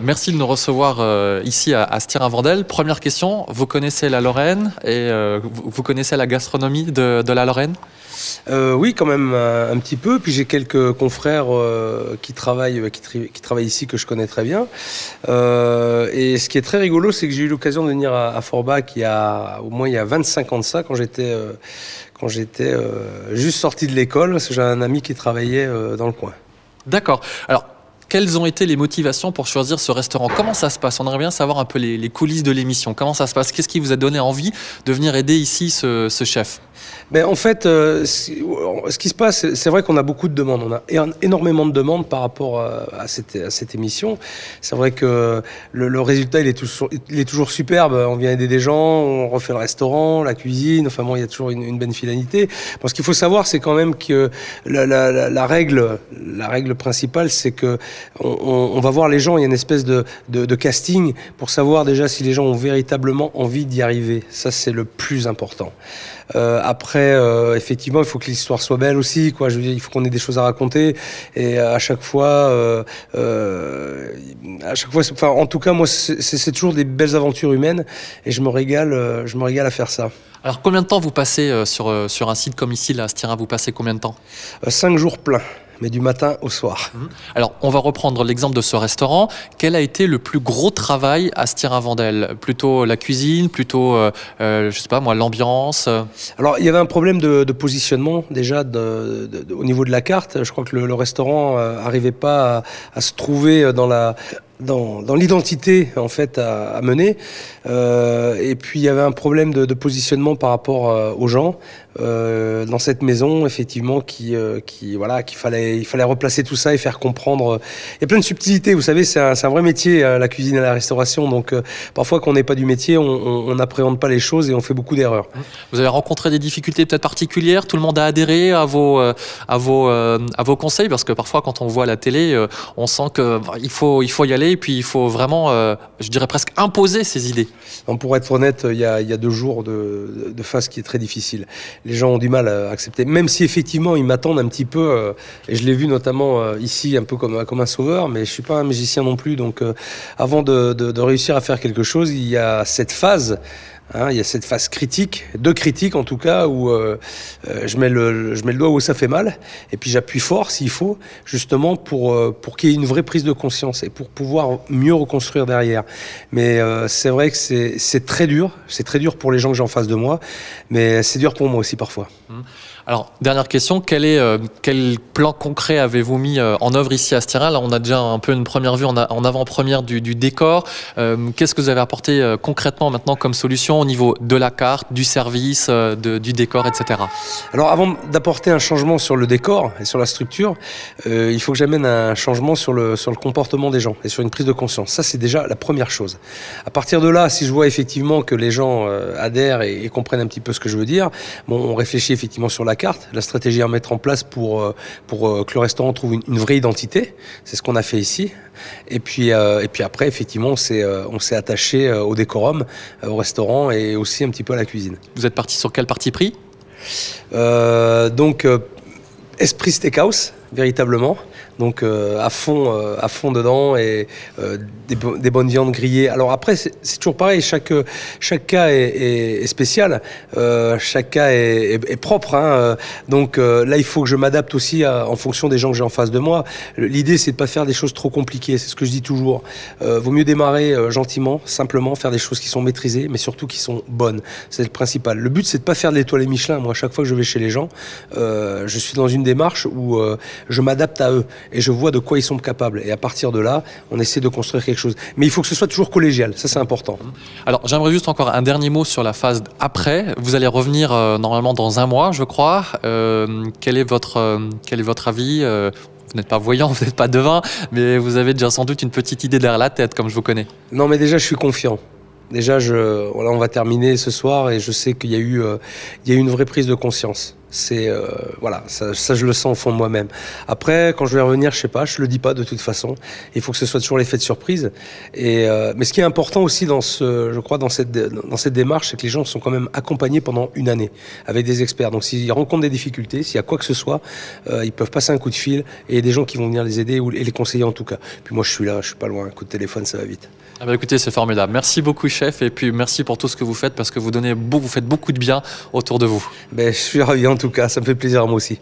Merci de nous recevoir euh, ici à, à Styrin-Vendel. Première question, vous connaissez la Lorraine et euh, vous, connaissez la gastronomie de, de la Lorraine? Euh, oui, quand même un, un petit peu. Puis j'ai quelques confrères qui travaillent, qui, tri- qui travaillent ici que je connais très bien. Et ce qui est très rigolo, c'est que j'ai eu l'occasion de venir à, à Forbach il y a au moins il y a 25 ans de ça, quand j'étais quand j'étais juste sorti de l'école, parce que j'ai un ami qui travaillait dans le coin. D'accord. Alors, quelles ont été les motivations pour choisir ce restaurant? Comment ça se passe? On aimerait bien savoir un peu les, coulisses de l'émission. Comment ça se passe? Qu'est-ce qui vous a donné envie de venir aider ici ce chef? En fait, euh, si- ce qui se passe, c'est- vrai qu'on a beaucoup de demandes. On a énormément de demandes par rapport euh, à cette, émission. C'est vrai que le, résultat, il est, toujours, superbe. On vient aider des gens, on refait le restaurant, la cuisine. Enfin bon, il y a toujours une, une bonne finalité. Ce qu'il faut savoir, c'est quand même que la, règle, la règle principale, c'est que on, va voir les gens. Il y a une espèce de casting pour savoir déjà si les gens ont véritablement envie d'y arriver. Ça, c'est le plus important. Euh, après, euh, effectivement, il faut que l'histoire soit belle aussi. Quoi. Je veux dire, il faut qu'on ait des choses à raconter. Et à chaque fois, euh, euh, à chaque fois, enfin, en tout cas, moi, c'est toujours des belles aventures humaines. Et je me régale, euh, je me régale à faire ça. Alors, combien de temps vous passez sur, sur un site comme ici, là, à Styrin? Vous passez combien de temps? Euh, cinq jours pleins, mais du matin au soir. Alors, on va reprendre l'exemple de ce restaurant. Quel a été le plus gros travail à Styrin-Vendel Plutôt la cuisine, plutôt, euh, euh, je sais pas moi, l'ambiance euh? Alors, il y avait un problème de, de positionnement déjà de, de- de- au niveau de la carte. Je crois que le, le restaurant euh, arrivait pas à, à se trouver dans la dans, dans l'identité en fait à, à mener. Euh, et puis il y avait un problème de, de positionnement par rapport euh, aux gens euh, dans cette maison, effectivement, qui euh, qui voilà qu'il fallait il fallait replacer tout ça et faire comprendre. Il y a plein de subtilités. Vous savez, c'est un, vrai métier euh, la cuisine et la restauration. Donc euh, parfois quand on n'est pas du métier, on n'appréhende pas les choses et on fait beaucoup d'erreurs. Vous avez rencontré des difficultés peut-être particulières? Tout le monde a adhéré à vos, euh, à vos, euh, à vos conseils? Parce que parfois, quand on voit la télé, euh, on sent que bah, il faut, il faut y aller et puis il faut vraiment, euh, je dirais presque imposer ses idées. Donc, pour être honnête, il y a, il y a deux jours de, de phase qui est très difficile. Les gens ont du mal à accepter, même si effectivement ils m'attendent un petit peu. euh, et je l'ai vu notamment euh, ici, un peu comme, un sauveur, mais je suis pas un magicien non plus. Donc, euh, avant de réussir à faire quelque chose, il y a cette phase. Hein, il y a cette phase critique, de critique en tout cas, où euh, euh, je, mets le, doigt où ça fait mal, et puis j'appuie fort s'il faut, justement pour, euh, pour qu'il y ait une vraie prise de conscience et pour pouvoir mieux reconstruire derrière. Mais c'est vrai que c'est très dur, c'est très dur pour les gens que j'ai en face de moi, mais c'est dur pour moi aussi parfois. Alors, dernière question, quel, plan concret avez-vous mis en œuvre ici à Styrin Là, on a déjà un peu une première vue en, avant-première du, décor. Qu'est-ce que vous avez apporté concrètement maintenant comme solution? Au niveau de la carte, du service, euh, du décor, etc. Alors avant d'apporter un changement sur le décor et sur la structure, euh, il faut que j'amène un changement sur le, sur le comportement des gens et sur une prise de conscience. Ça, c'est déjà la première chose. À partir de là, si je vois effectivement que les gens euh, adhèrent et, comprennent un petit peu ce que je veux dire, bon, on réfléchit effectivement sur la carte, la stratégie à mettre en place pour, pour que le restaurant trouve une vraie identité. C'est ce qu'on a fait ici. Et puis, euh, et puis après, effectivement, on s'est euh, on s'est attaché euh, au décorum, au restaurant et aussi un petit peu à la cuisine. Vous êtes parti sur quel parti pris? Donc esprit steakhouse véritablement. Donc euh, à fond euh, à fond dedans et euh, des, des bonnes viandes grillées. Alors après c'est toujours pareil. Chaque chaque cas est, est- est spécial. Euh, chaque cas est, est- propre hein, donc euh, là il faut que je m'adapte aussi à- en fonction des gens que j'ai en face de moi. L'idée c'est de pas faire des choses trop compliquées. C'est ce que je dis toujours. Euh, vaut mieux démarrer gentiment simplement faire des choses qui sont maîtrisées mais surtout qui sont bonnes. C'est le principal. Le but c'est de pas faire de l'étoile Michelin. Moi à chaque fois que je vais chez les gens je suis dans une démarche où je m'adapte à eux et je vois de quoi ils sont capables. Et à partir de là, on essaie de construire quelque chose. Mais il faut que ce soit toujours collégial, ça c'est important. Alors, j'aimerais juste encore un dernier mot sur la phase après. Vous allez revenir euh, normalement dans un mois, je crois. Euh, quel est votre euh, quel est votre avis Vous n'êtes pas voyant, vous n'êtes pas devin, mais vous avez déjà sans doute une petite idée derrière la tête, comme je vous connais. Non mais déjà je suis confiant. Déjà, je, voilà, on va terminer ce soir et je sais qu'il y a eu, euh, il y a eu une vraie prise de conscience. C'est euh, voilà, ça, ça, je le sens au fond de moi-même. Après, quand je vais revenir, je sais pas, je le dis pas de toute façon. Il faut que ce soit toujours l'effet de surprise. Et euh, mais ce qui est important aussi dans ce, je crois, dans cette dans cette démarche, c'est que les gens sont quand même accompagnés pendant une année avec des experts. Donc s'ils rencontrent des difficultés, s'il y a quoi que ce soit, euh, ils peuvent passer un coup de fil et il y a des gens qui vont venir les aider ou et les conseiller en tout cas. Puis moi, je suis là, je suis pas loin. Un coup de téléphone, ça va vite. Ah bah écoutez, c'est formidable. Merci beaucoup, chef, et puis merci pour tout ce que vous faites parce que vous donnez, vous faites beaucoup de bien autour de vous. Ben, je suis ravi tout cas, ça me fait plaisir à moi aussi.